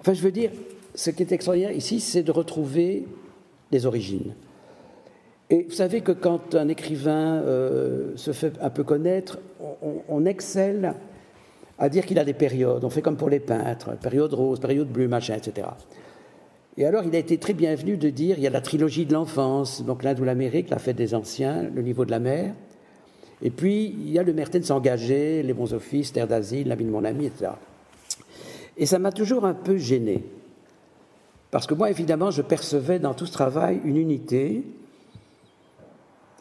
Enfin, je veux dire, ce qui est extraordinaire ici, c'est de retrouver les origines. Et vous savez que quand un écrivain euh, se fait un peu connaître, on, excelle à dire qu'il a des périodes. On fait comme pour les peintres, période rose, période bleue, machin, etc. Et alors, il a été très bienvenu de dire il y a la trilogie de l'enfance, donc l'Inde ou l'Amérique, la fête des anciens, le niveau de la mer. Et puis, il y a le Mertens engagé, les bons offices, terre d'asile, l'ami de mon ami, etc. Et ça m'a toujours un peu gêné. Parce que moi, évidemment, je percevais dans tout ce travail une unité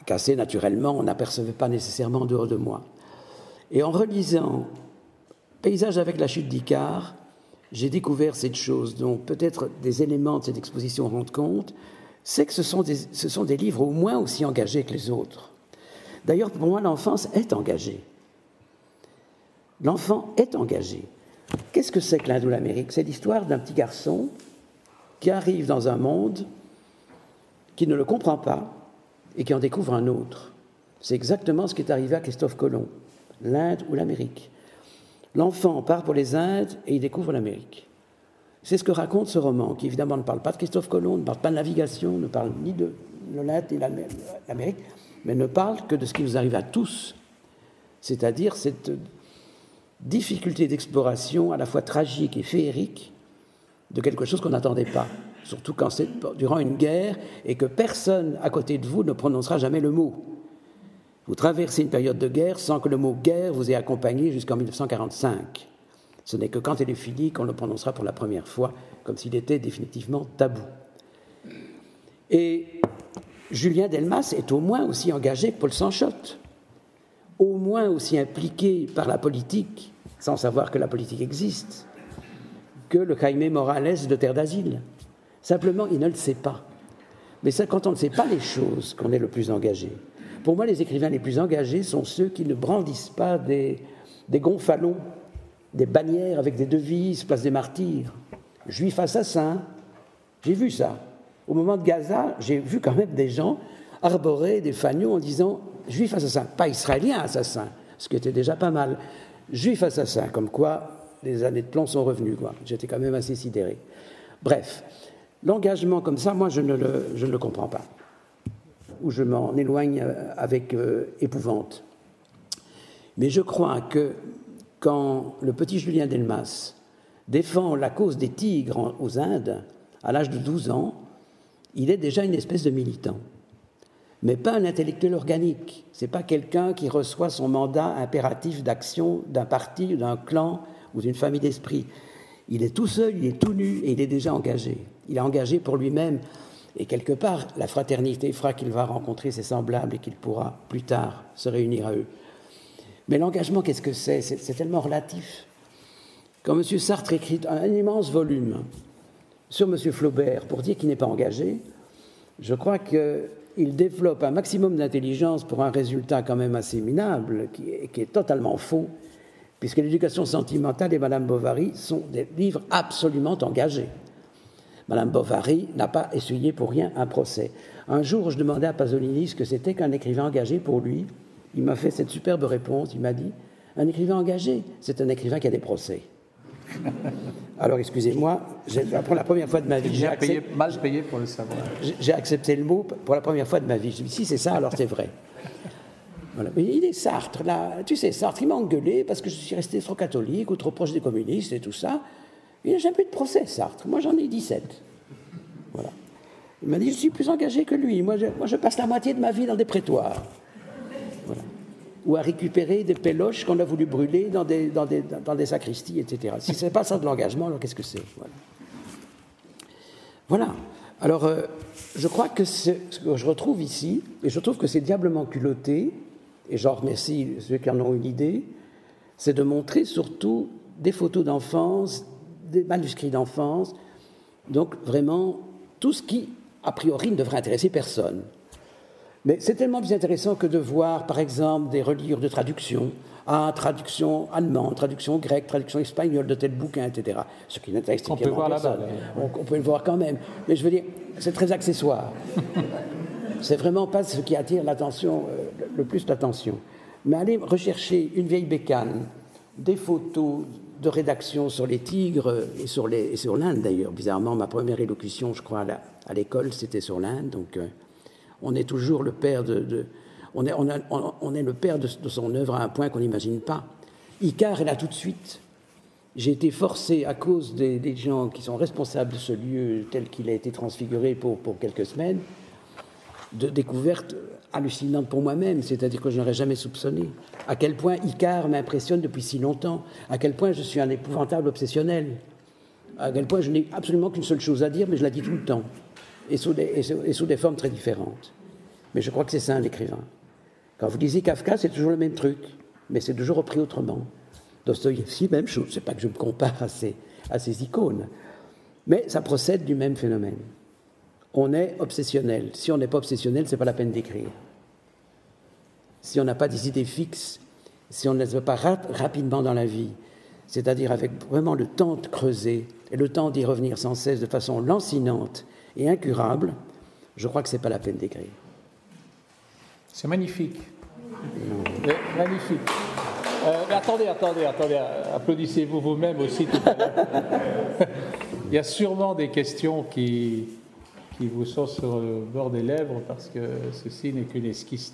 qu'assez naturellement, on n'apercevait pas nécessairement en dehors de moi. Et en relisant Paysage avec la chute d'Icare, j'ai découvert cette chose dont peut-être des éléments de cette exposition rendent compte, c'est que ce sont, des, ce sont des livres au moins aussi engagés que les autres. D'ailleurs, pour moi, l'enfance est engagée. L'enfant est engagé. Qu'est-ce que c'est que l'Inde ou l'Amérique? C'est l'histoire d'un petit garçon qui arrive dans un monde qui ne le comprend pas et qui en découvre un autre. C'est exactement ce qui est arrivé à Christophe Colomb, l'Inde ou l'Amérique. L'enfant part pour les Indes et il découvre l'Amérique. C'est ce que raconte ce roman, qui évidemment ne parle pas de Christophe Colomb, ne parle pas de navigation, ne parle ni de l'Inde ni de l'Amérique, mais ne parle que de ce qui nous arrive à tous, c'est-à-dire cette difficulté d'exploration à la fois tragique et féerique de quelque chose qu'on n'attendait pas, surtout quand c'est durant une guerre et que personne à côté de vous ne prononcera jamais le mot. Vous traversez une période de guerre sans que le mot guerre vous ait accompagné jusqu'en 1945. Ce n'est que quand elle est finie qu'on le prononcera pour la première fois, comme s'il était définitivement tabou. Et Julien Delmas est au moins aussi engagé que Paul Sanchotte, au moins aussi impliqué par la politique, sans savoir que la politique existe, que le Jaime Morales de Terre d'Asile. Simplement, il ne le sait pas. Mais c'est quand on ne sait pas les choses qu'on est le plus engagé. Pour moi, les écrivains les plus engagés sont ceux qui ne brandissent pas des, des gonfalons, des bannières avec des devises, place des martyrs. Juifs assassins, j'ai vu ça. Au moment de Gaza, j'ai vu quand même des gens arborer des fanions en disant Juifs assassins, pas israéliens assassins, ce qui était déjà pas mal. Juifs assassins, comme quoi les années de plomb sont revenues. J'étais quand même assez sidéré. Bref, l'engagement comme ça, moi, je ne le, je ne le comprends pas. Ou je m'en éloigne euh, avec euh, épouvante. Mais je crois que quand le petit Julien Delmas défend la cause des tigres aux Indes, à l'âge de 12 ans, il est déjà une espèce de militant. Mais pas un intellectuel organique. Ce n'est pas quelqu'un qui reçoit son mandat impératif d'action d'un parti, d'un clan, ou d'une famille d'esprit. Il est tout seul, il est tout nu et il est déjà engagé. Il est engagé pour lui-même. Et quelque part, la fraternité fera qu'il va rencontrer ses semblables et qu'il pourra plus tard se réunir à eux. Mais l'engagement, qu'est-ce que c'est? C'est tellement relatif. Quand M. Sartre écrit un immense volume sur M. Flaubert pour dire qu'il n'est pas engagé, je crois qu'il développe un maximum d'intelligence pour un résultat quand même assez minable, qui est, qui est totalement faux, puisque l'éducation sentimentale et Madame Bovary sont des livres absolument engagés. Madame Bovary n'a pas essuyé pour rien un procès. Un jour, je demandais à Pasolini ce que c'était qu'un écrivain engagé pour lui. Il m'a fait cette superbe réponse. Il m'a dit Un écrivain engagé, c'est un écrivain qui a des procès. Alors, excusez-moi, pour la première fois de ma vie. J'ai accepté, mal payé pour le savoir. J'ai accepté le mot pour la première fois de ma vie. Je me suis dit Si c'est ça, alors c'est vrai. Mais il est Sartre, là. Tu sais, Sartre, il m'a engueulé parce que je suis resté trop catholique ou trop proche des communistes et tout ça. Il n'a jamais eu de procès, Sartre. Moi, j'en ai 17. Voilà. Il m'a dit, je suis plus engagé que lui. Moi je, moi, je passe la moitié de ma vie dans des prétoires. Ou à récupérer des péloches qu'on a voulu brûler dans des, sacristies, etc. Si ce n'est pas ça de l'engagement, alors qu'est-ce que c'est? Voilà. voilà. Alors, euh, je crois que ce que je retrouve ici, et je trouve que c'est diablement culotté, et j'en remercie ceux qui en ont eu l'idée, c'est de montrer surtout des photos d'enfance, des manuscrits d'enfance, donc vraiment tout ce qui, a priori, ne devrait intéresser personne. Mais c'est tellement plus intéressant que de voir, par exemple, des reliures de traduction, ah, traduction allemande, traduction grecque, traduction espagnole de tel bouquin, etc. Ce qui n'intéresse on peut voir là-bas. On, peut le voir quand même. Mais je veux dire, c'est très accessoire. c'est vraiment pas ce qui attire l'attention, euh, le plus l'attention. Mais aller rechercher une vieille bécane, des photos de rédaction sur les tigres et sur, les, sur l'Inde d'ailleurs. Bizarrement, ma première élocution, je crois, à, l'école, c'était sur l'Inde. Donc, euh, on est toujours le père de, le père de, son œuvre à un point qu'on n'imagine pas. Icare est là tout de suite. J'ai été forcé, à cause des, gens qui sont responsables de ce lieu tel qu'il a été transfiguré pour, pour quelques semaines, de découvertes hallucinantes pour moi-même, c'est-à-dire que je n'aurais jamais soupçonné. À quel point Icare m'impressionne depuis si longtemps, à quel point je suis un épouvantable obsessionnel, à quel point je n'ai absolument qu'une seule chose à dire, mais je la dis tout le temps, et sous des, formes très différentes. Mais je crois que c'est ça un écrivain. Quand vous lisez Kafka, c'est toujours le même truc, mais c'est toujours repris autrement. Dostoïevski, même chose. n'est pas que je me compare à ces, à ces icônes, mais ça procède du même phénomène. On est obsessionnel. Si on n'est pas obsessionnel, c'est pas la peine d'écrire. Si on n'a pas des idées fixes, si on ne les veut pas rapidement dans la vie, c'est-à-dire avec vraiment le temps de creuser et le temps d'y revenir sans cesse de façon lancinante et incurable, je crois que ce n'est pas la peine d'écrire. C'est magnifique. Magnifique. Euh, mais attendez, attendez, attendez, applaudissez-vous vous-même aussi tout à l'heure. Il y a sûrement des questions qui, qui vous sont sur le bord des lèvres parce que ceci n'est qu'une esquisse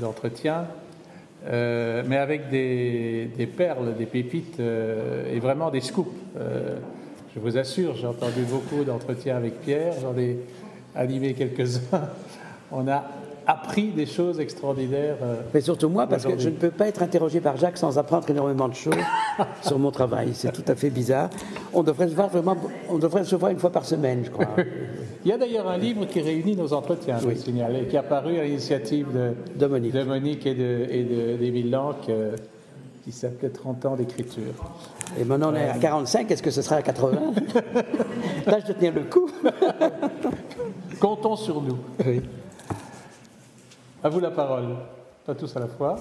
d'entretien. Euh, mais avec des, perles, des pépites euh, et vraiment des scoops. Je vous assure, j'ai entendu beaucoup d'entretiens avec Pierre, j'en ai animé quelques-uns. On a appris des choses extraordinaires. Euh, Mais surtout moi, parce que je ne peux pas être interrogé par Jacques sans apprendre énormément de choses sur mon travail. C'est tout à fait bizarre. On devrait se voir vraiment, on devrait se voir une fois par semaine, je crois. Il y a d'ailleurs un livre qui réunit nos entretiens, je signale, et qui est apparu à l'initiative de, Monique. de, Monique. et de, Lanck, euh, qui s'appelait 30 ans d'écriture. Et maintenant on est à 45, est-ce que ce sera à 80 Tâche de tenir le coup. Comptons sur nous. Oui. À vous la parole. Pas tous à la fois.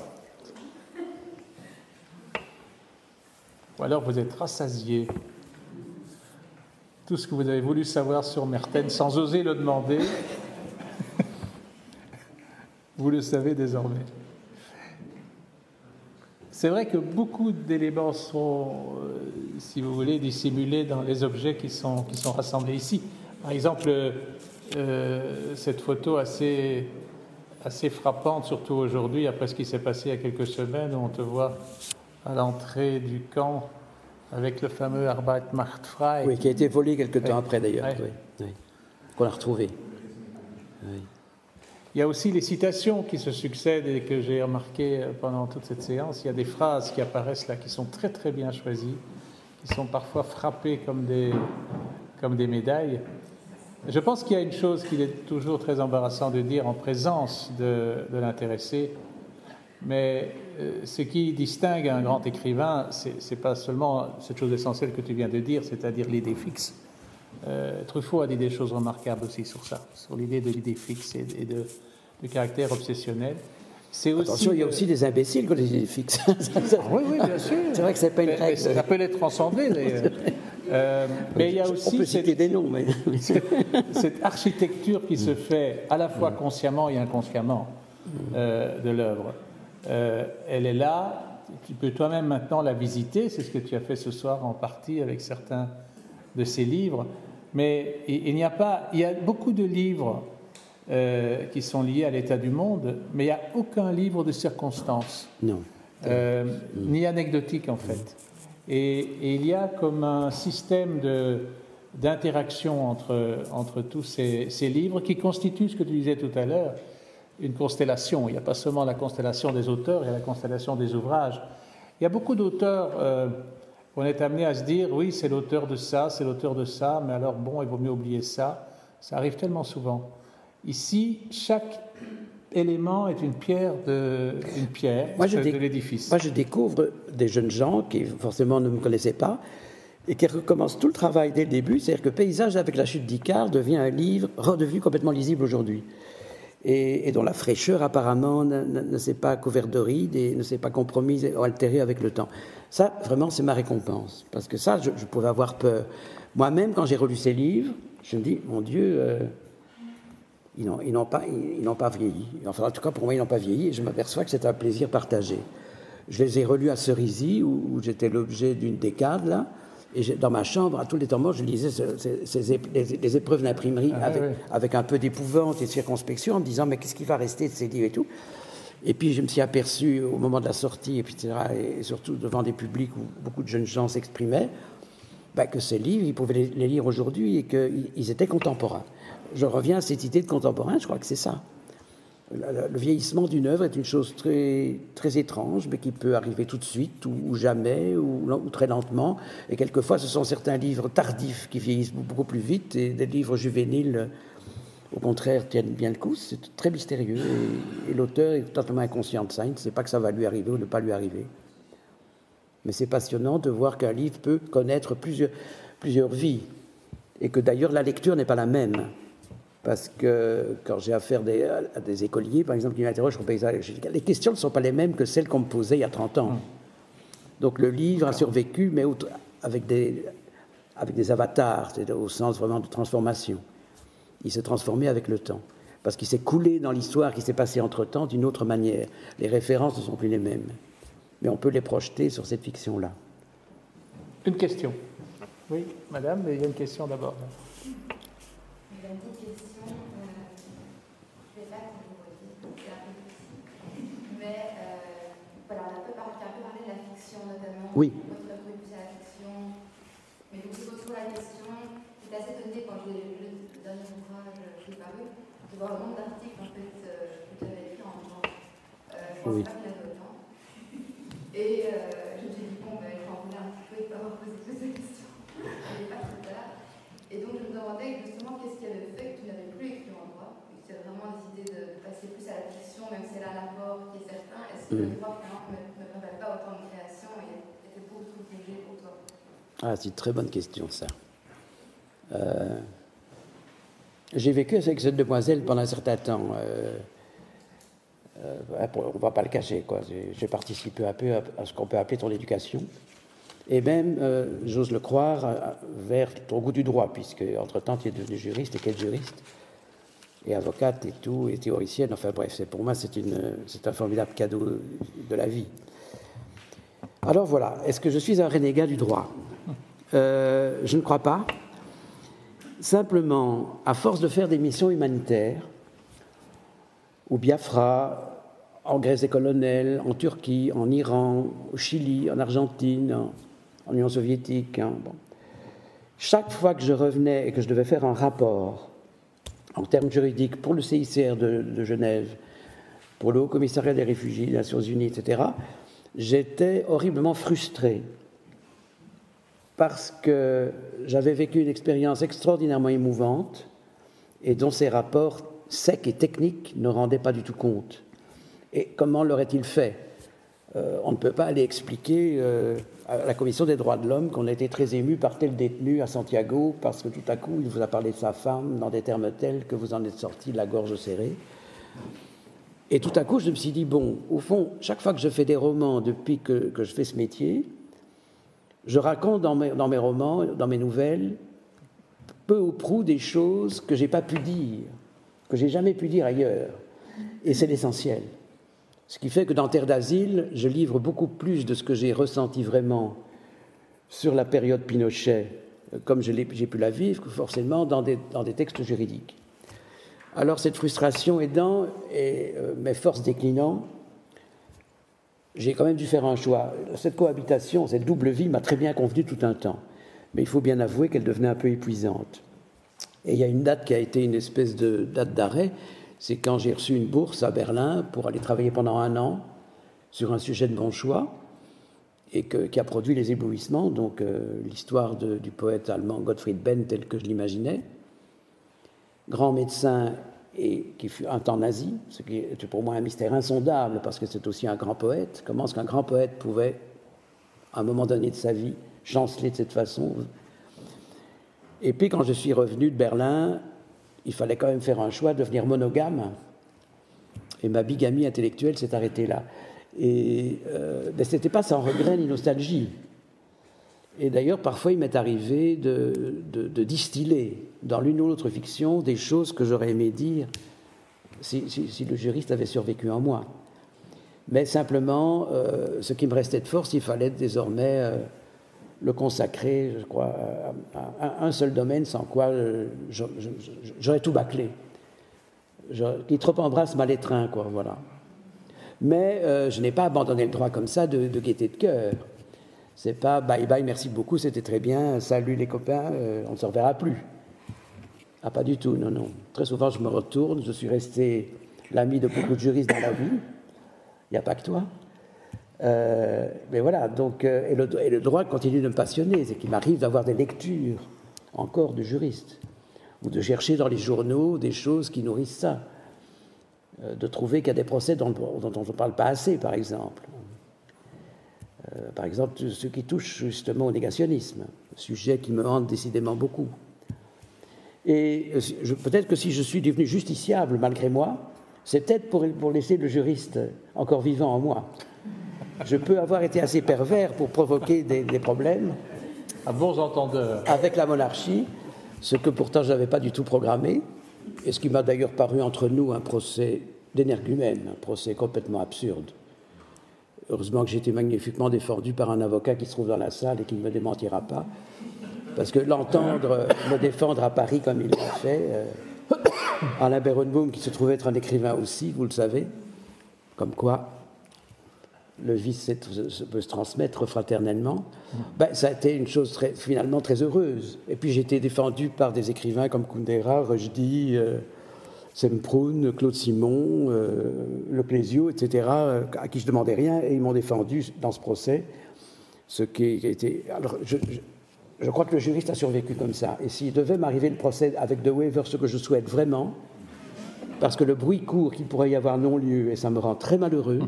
Ou alors vous êtes rassasiés. Tout ce que vous avez voulu savoir sur Merten sans oser le demander, vous le savez désormais. C'est vrai que beaucoup d'éléments sont, euh, si vous voulez, dissimulés dans les objets qui sont, qui sont rassemblés ici. Par exemple, euh, cette photo assez assez frappante, surtout aujourd'hui, après ce qui s'est passé il y a quelques semaines, où on te voit à l'entrée du camp avec le fameux Arbeit macht frei. Oui, qui a été volé quelques temps après d'ailleurs, oui, qu'on a retrouvé. Il y a aussi les citations qui se succèdent et que j'ai remarqué pendant toute cette séance. Il y a des phrases qui apparaissent là qui sont très très bien choisies, qui sont parfois frappées comme des, comme des médailles. Je pense qu'il y a une chose qu'il est toujours très embarrassant de dire en présence de, l'intéressé, mais euh, ce qui distingue un grand écrivain, ce n'est pas seulement cette chose essentielle que tu viens de dire, c'est-à-dire l'idée fixe. Euh, Truffaut a dit des choses remarquables aussi sur ça, sur l'idée de l'idée fixe et, de, caractère obsessionnel. Aussi Attention, il y a aussi des imbéciles qui ont des idées fixes. oui, oui, bien sûr. C'est vrai que c'est pas une règle. Ça peut être transcendé. Euh, mais il y a aussi On cette, des noms, mais... cette architecture qui se fait à la fois consciemment et inconsciemment euh, de l'œuvre. Euh, elle est là, tu peux toi-même maintenant la visiter, c'est ce que tu as fait ce soir en partie avec certains de ces livres, mais il, n'y a pas, il y a beaucoup de livres qui sont liés à l'état du monde, mais il n'y a aucun livre de circonstances. Non. ni anecdotique en fait. Et, il y a comme un système d'interaction entre, entre tous ces, ces, livres qui constituent ce que tu disais tout à l'heure, une constellation. Il n'y a pas seulement la constellation des auteurs, il y a la constellation des ouvrages. Il y a beaucoup d'auteurs, euh, on est amené à se dire, oui, c'est l'auteur de ça, c'est l'auteur de ça, mais alors bon, il vaut mieux oublier ça. Ça arrive tellement souvent. Ici, chaque élément est une pierre de, une pierre de l'édifice. Moi, je découvre des jeunes gens qui forcément ne me connaissaient pas et qui recommencent tout le travail dès le début. C'est-à-dire que Paysage avec la chute d'Icare devient un livre redevenu complètement lisible aujourd'hui. Et, dont la fraîcheur apparemment ne, s'est pas couverte de rides et ne s'est pas compromise ou altérée avec le temps. Ça, vraiment, c'est ma récompense. Parce que ça, je, pouvais avoir peur. Moi-même, quand j'ai relu ces livres, je me dis, mon Dieu, euh, ils n'ont pas, vieilli. Enfin, en tout cas, pour moi, ils n'ont pas vieilli et je m'aperçois que c'est un plaisir partagé. Je les ai relus à Cerisy, où, j'étais l'objet d'une décade, là. Et dans ma chambre, à tous les temps je lisais les, épreuves d'imprimerie ah, avec, un peu d'épouvante et de circonspection, en me disant, mais qu'est-ce qui va rester de ces livres et tout? Et puis je me suis aperçu au moment de la sortie, et, puis, et surtout devant des publics où beaucoup de jeunes gens s'exprimaient, bah, que ces livres, ils pouvaient les, lire aujourd'hui et qu'ils étaient contemporains. Je reviens à cette idée de contemporain, je crois que c'est ça. Le, vieillissement d'une œuvre est une chose très, très étrange, mais qui peut arriver tout de suite ou, jamais ou, très lentement. Et quelquefois, ce sont certains livres tardifs qui vieillissent beaucoup plus vite et des livres juvéniles au contraire, tiennent bien le coup. C'est très mystérieux et, l'auteur est totalement inconscient de ça. Il ne sait pas que ça va lui arriver ou ne pas lui arriver. Mais c'est passionnant de voir qu'un livre peut connaître plusieurs, plusieurs vies et que d'ailleurs la lecture n'est pas la même. Parce que quand j'ai affaire à des écoliers, par exemple, qui m'interrogent sur le paysage, les questions ne sont pas les mêmes que celles qu'on me posait il y a 30 ans. Donc le livre a survécu, mais avec des, avec des avatars, au sens vraiment de transformation il s'est transformé avec le temps. Parce qu'il s'est coulé dans l'histoire qui s'est passée entre-temps d'une autre manière. Les références ne sont plus les mêmes. Mais on peut les projeter sur cette fiction-là. Une question. Oui, madame, mais il y a une question d'abord. Il y a une petite question. Euh, je ne vais pas vous c'est un peu difficile. Mais euh, voilà, on a un peu parlé de la fiction notamment. Oui. Votre plus à la fiction. Mais je vous pose la question. J'étais assez étonnée quand je l'ai dernier ouvrage qui est paru, de voir le nombre d'articles en fait, euh, que tu avais écrit en droit. Euh, je ne pensais pas qu'il y avait autant. Et euh, je me suis dit, bon, ben, je vais en un petit peu et pas avoir posé toutes ces questions. Il n'est pas trop tard. Et donc je me demandais justement qu'est-ce qui avait fait que tu n'avais plus écrit en droit, et que tu as vraiment décidé de passer plus à la fiction, même si elle a un apport qui est certain. Est-ce que le droit ne, ne permet pas autant de création et était beaucoup trop léger pour toi? Ah, c'est une très bonne question ça. Euh, j'ai vécu avec cette demoiselle pendant un certain temps. Euh, euh, on ne va pas le cacher. J'ai participé un peu à, ce qu'on peut appeler ton éducation. Et même, euh, j'ose le croire, vers ton goût du droit, puisque entre-temps, tu es devenu juriste, et quel juriste? Et avocate et tout, et théoricienne. Enfin bref, pour moi, c'est un formidable cadeau de la vie. Alors voilà, est-ce que je suis un renégat du droit? Je ne crois pas. Simplement, à force de faire des missions humanitaires, au Biafra, en Grèce des colonels, en Turquie, en Iran, au Chili, en Argentine, en, Union soviétique, hein, chaque fois que je revenais et que je devais faire un rapport en termes juridiques pour le CICR de, Genève, pour le Haut Commissariat des réfugiés des Nations Unies, etc., j'étais horriblement frustré parce que j'avais vécu une expérience extraordinairement émouvante et dont ces rapports secs et techniques ne rendaient pas du tout compte. Et comment l'aurait-il fait? Euh, On ne peut pas aller expliquer euh, à la Commission des droits de l'homme qu'on a été très ému par tel détenu à Santiago parce que tout à coup il vous a parlé de sa femme dans des termes tels que vous en êtes sorti la gorge serrée. Et tout à coup, je me suis dit, bon, au fond, chaque fois que je fais des romans depuis que je fais ce métier, je raconte dans mes, dans mes, romans, dans mes nouvelles, peu ou prou des choses que j'ai pas pu dire, que j'ai jamais pu dire ailleurs. Et c'est l'essentiel. Ce qui fait que dans Terre d'asile, je livre beaucoup plus de ce que j'ai ressenti vraiment sur la période Pinochet, comme j'ai pu la vivre, que forcément dans des, dans des, textes juridiques. Alors cette frustration aidant et euh, mes forces déclinant, j'ai quand même dû faire un choix. Cette cohabitation, cette double vie m'a très bien convenu tout un temps. Mais il faut bien avouer qu'elle devenait un peu épuisante. Et il y a une date qui a été une espèce de date d'arrêt, c'est quand j'ai reçu une bourse à Berlin pour aller travailler pendant un an sur un sujet de bon choix et qui a produit les éblouissements, donc euh, l'histoire du poète allemand Gottfried Benn tel que je l'imaginais. Grand médecin et qui fut un temps nazi, ce qui est pour moi un mystère insondable parce que c'est aussi un grand poète. Comment est-ce qu'un grand poète pouvait, à un moment donné de sa vie, chanceler de cette façon? Et puis quand je suis revenu de Berlin, il fallait quand même faire un choix, devenir monogame. Et ma bigamie intellectuelle s'est arrêtée là. Et euh, ben, ce n'était pas sans regret ni nostalgie. Et d'ailleurs, parfois, il m'est arrivé de, distiller dans l'une ou l'autre fiction des choses que j'aurais aimé dire si, le juriste avait survécu en moi. Mais simplement, euh, ce qui me restait de force, il fallait désormais euh, le consacrer, je crois, à, un seul domaine, sans quoi j'aurais tout bâclé. qui trop embrasse mal étreint, quoi, voilà. Mais euh, je n'ai pas abandonné le droit comme ça de, de gaieté de cœur. C'est pas bye bye, merci beaucoup, c'était très bien, salut les copains, on ne se reverra plus. Ah, pas du tout, non, non. Très souvent, je me retourne, je suis resté l'ami de beaucoup de juristes dans la vie. Il n'y a pas que toi. Euh, mais voilà, donc, euh, et, le, droit continue de me passionner. C'est qu'il m'arrive d'avoir des lectures encore de juristes, ou de chercher dans les journaux des choses qui nourrissent ça, euh, de trouver qu'il y a des procès dont, on ne parle pas assez, par exemple. par exemple, ceux qui touchent justement au négationnisme, sujet qui me hante décidément beaucoup. Et peut-être que si je suis devenu justiciable malgré moi, c'est peut-être pour, laisser le juriste encore vivant en moi. Je peux avoir été assez pervers pour provoquer des, problèmes. À bons entendeurs. Avec la monarchie, ce que pourtant je n'avais pas du tout programmé, et ce qui m'a d'ailleurs paru entre nous un procès d'énergumène, un procès complètement absurde. Heureusement que j'ai été magnifiquement défendu par un avocat qui se trouve dans la salle et qui ne me démentira pas. Parce que l'entendre me défendre à Paris comme il l'a fait, euh, Alain Berenboom, qui se trouvait être un écrivain aussi, vous le savez, comme quoi le vice peut se transmettre fraternellement, ben, ça a été une chose finalement très heureuse. Et puis j'ai été défendu par des écrivains comme Kundera, Rushdie, euh, Claude Simon, euh, Leclésio, etc., à qui je demandais rien, et ils m'ont défendu dans ce procès. Ce qui été. Alors, je, je crois que le juriste a survécu comme ça. Et s'il devait m'arriver le procès avec De Wever, ce que je souhaite vraiment, parce que le bruit court qu'il pourrait y avoir non-lieu, et ça me rend très malheureux,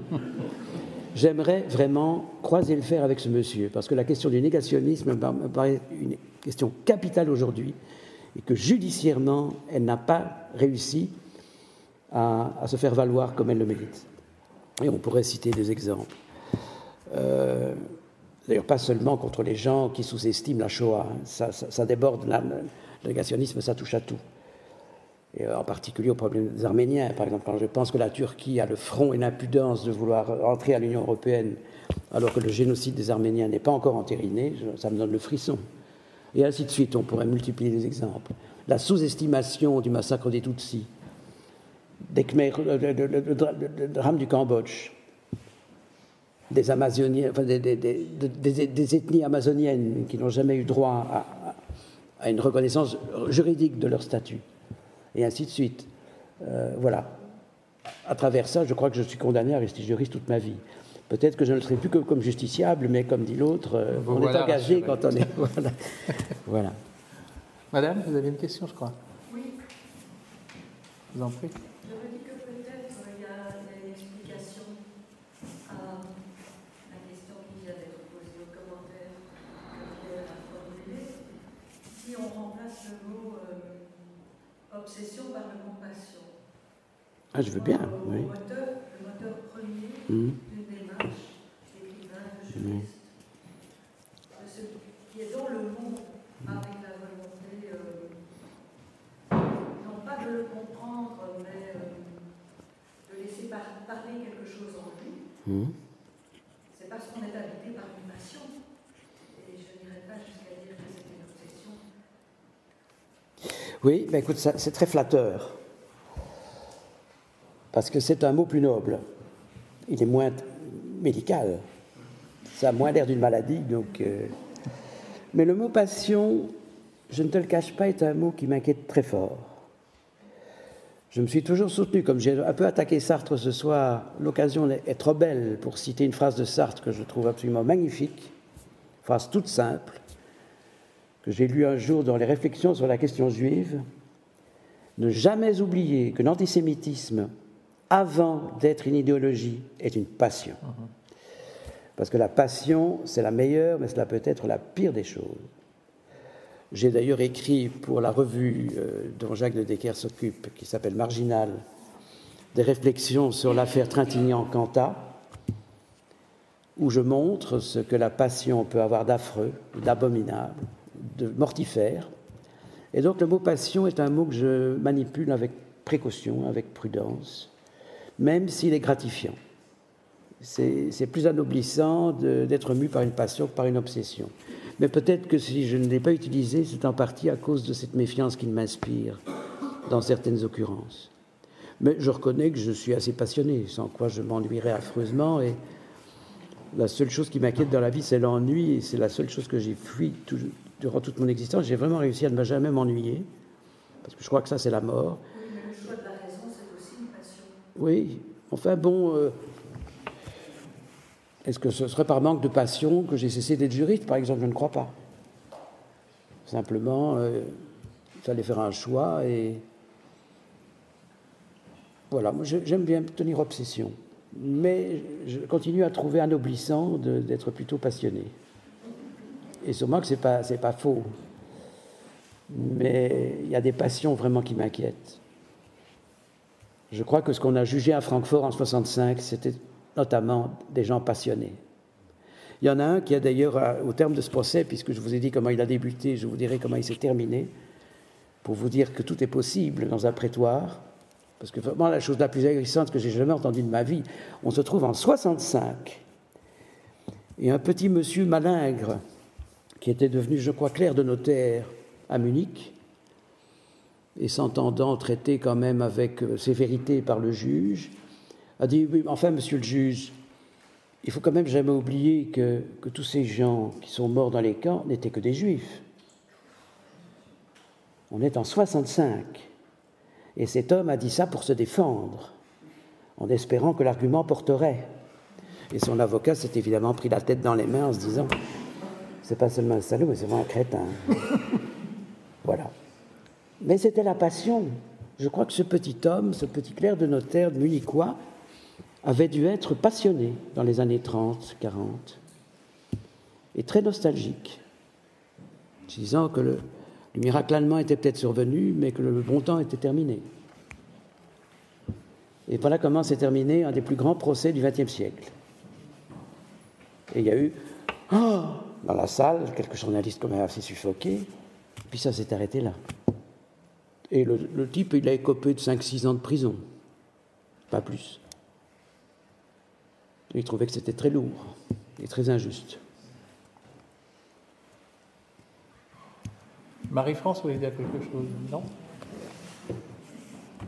j'aimerais vraiment croiser le fer avec ce monsieur, parce que la question du négationnisme me paraît une question capitale aujourd'hui, et que judiciairement, elle n'a pas réussi à, se faire valoir comme elle le mérite. Et on pourrait citer des exemples. Euh, D'ailleurs, pas seulement contre les gens qui sous-estiment la Shoah. Ça, déborde, le négationnisme, ça touche à tout. Et euh, en particulier au problème des Arméniens. Par exemple, quand je pense que la Turquie a le front et l'impudence de vouloir entrer à l'Union européenne alors que le génocide des Arméniens n'est pas encore entériné, ça me donne le frisson. Et ainsi de suite, on pourrait multiplier les exemples. La sous-estimation du massacre des Tutsis, des Khmer, le drame du Cambodge, des, Amazoniens, des, ethnies amazoniennes qui n'ont jamais eu droit à, une reconnaissance juridique de leur statut, et ainsi de suite. Euh, voilà. À travers ça, je crois que je suis condamné à rester juriste toute ma vie. Peut-être que je ne serai plus que comme justiciable, mais comme dit l'autre, euh, on est engagé quand on est. voilà. voilà. Madame, vous avez une question, je crois. Oui. Je vous en prie. Obsession par la compassion. Ah, je veux bien, le, oui. Moteur, le moteur premier mmh. d'une démarche d'écrivain, de juriste, mmh. de ce qui est dans le monde avec la volonté, euh, non pas de le comprendre, mais euh, de laisser par, parler quelque chose en lui. Mmh. C'est parce qu'on est habité par une passion. Et je n'irai pas jusqu'à dire que c'est une obsession. Oui, écoute, c'est très flatteur. Parce que c'est un mot plus noble. Il est moins médical. Ça a moins l'air d'une maladie. Donc, euh. Mais le mot passion, je ne te le cache pas, est un mot qui m'inquiète très fort. Je me suis toujours soutenu, comme j'ai un peu attaqué Sartre ce soir, l'occasion est trop belle pour citer une phrase de Sartre que je trouve absolument magnifique, phrase toute simple que j'ai lu un jour dans les réflexions sur la question juive, ne jamais oublier que l'antisémitisme, avant d'être une idéologie, est une passion. Parce que la passion, c'est la meilleure, mais cela peut être la pire des choses. J'ai d'ailleurs écrit pour la revue euh, dont Jacques de Decker s'occupe, qui s'appelle Marginal, des réflexions sur l'affaire Trintignant-Cantat, où je montre ce que la passion peut avoir d'affreux, d'abominable, mortifère. Et donc le mot passion est un mot que je manipule avec précaution, avec prudence, même s'il est gratifiant. c'est plus anoblissant d'être mu par une passion que par une obsession. Mais peut-être que si je ne l'ai pas utilisé, c'est en partie à cause de cette méfiance qui m'inspire dans certaines occurrences. Mais je reconnais que je suis assez passionné, sans quoi je m'ennuierais affreusement. Et la seule chose qui m'inquiète dans la vie, c'est l'ennui. Et c'est la seule chose que j'ai fui durant toute mon existence. J'ai vraiment réussi à ne jamais m'ennuyer, parce que je crois que ça, c'est la mort. Oui, mais le choix de la raison, c'est aussi une passion. Oui, enfin bon. Euh, est-ce que ce serait par manque de passion que j'ai cessé d'être juriste, par exemple? Je ne crois pas. Simplement, euh, il fallait faire un choix et voilà, moi j'aime bien tenir obsession, mais je continue à trouver anoblissant d'être plutôt passionné. Et sûrement que ce n'est pas, pas faux, mais il y a des passions vraiment qui m'inquiètent. Je crois que ce qu'on a jugé à Francfort en 65, c'était notamment des gens passionnés. Il y en a un qui a d'ailleurs, au terme de ce procès, puisque je vous ai dit comment il a débuté, je vous dirai comment il s'est terminé, pour vous dire que tout est possible dans un prétoire, parce que vraiment la chose la plus agressante que j'ai jamais entendue de ma vie, on se trouve en 65, et un petit monsieur malingre, qui était devenu, je crois, clerc de notaire à Munich, et s'entendant traiter quand même avec euh, sévérité par le juge, a dit oui, enfin, monsieur le juge, il faut quand même jamais oublier que, que tous ces gens qui sont morts dans les camps n'étaient que des juifs. On est en 65. Et cet homme a dit ça pour se défendre, en espérant que l'argument porterait. Et son avocat s'est évidemment pris la tête dans les mains en se disant c'est pas seulement un salaud, mais c'est vraiment un crétin. voilà. Mais c'était la passion. Je crois que ce petit homme, ce petit clerc de notaire de munichois, avait dû être passionné dans les années 30, 40, et très nostalgique, disant que le, miracle allemand était peut-être survenu, mais que le bon temps était terminé. Et voilà comment s'est terminé un des plus grands procès du XXe siècle. Et il y a eu, oh, dans la salle, quelques journalistes quand même assez suffoqués, puis ça s'est arrêté là. Et le, le type, il a écopé de 5-6 ans de prison, pas plus. Il trouvait que c'était très lourd et très injuste. Marie-France, vous voulez dire quelque chose? Non?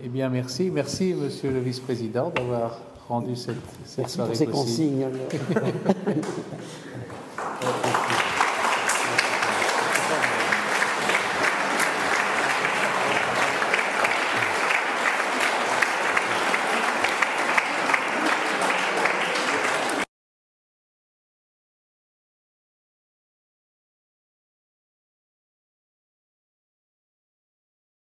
Eh bien, merci. Merci, monsieur le vice-président, d'avoir rendu cette, cette merci soirée pour ces consignes.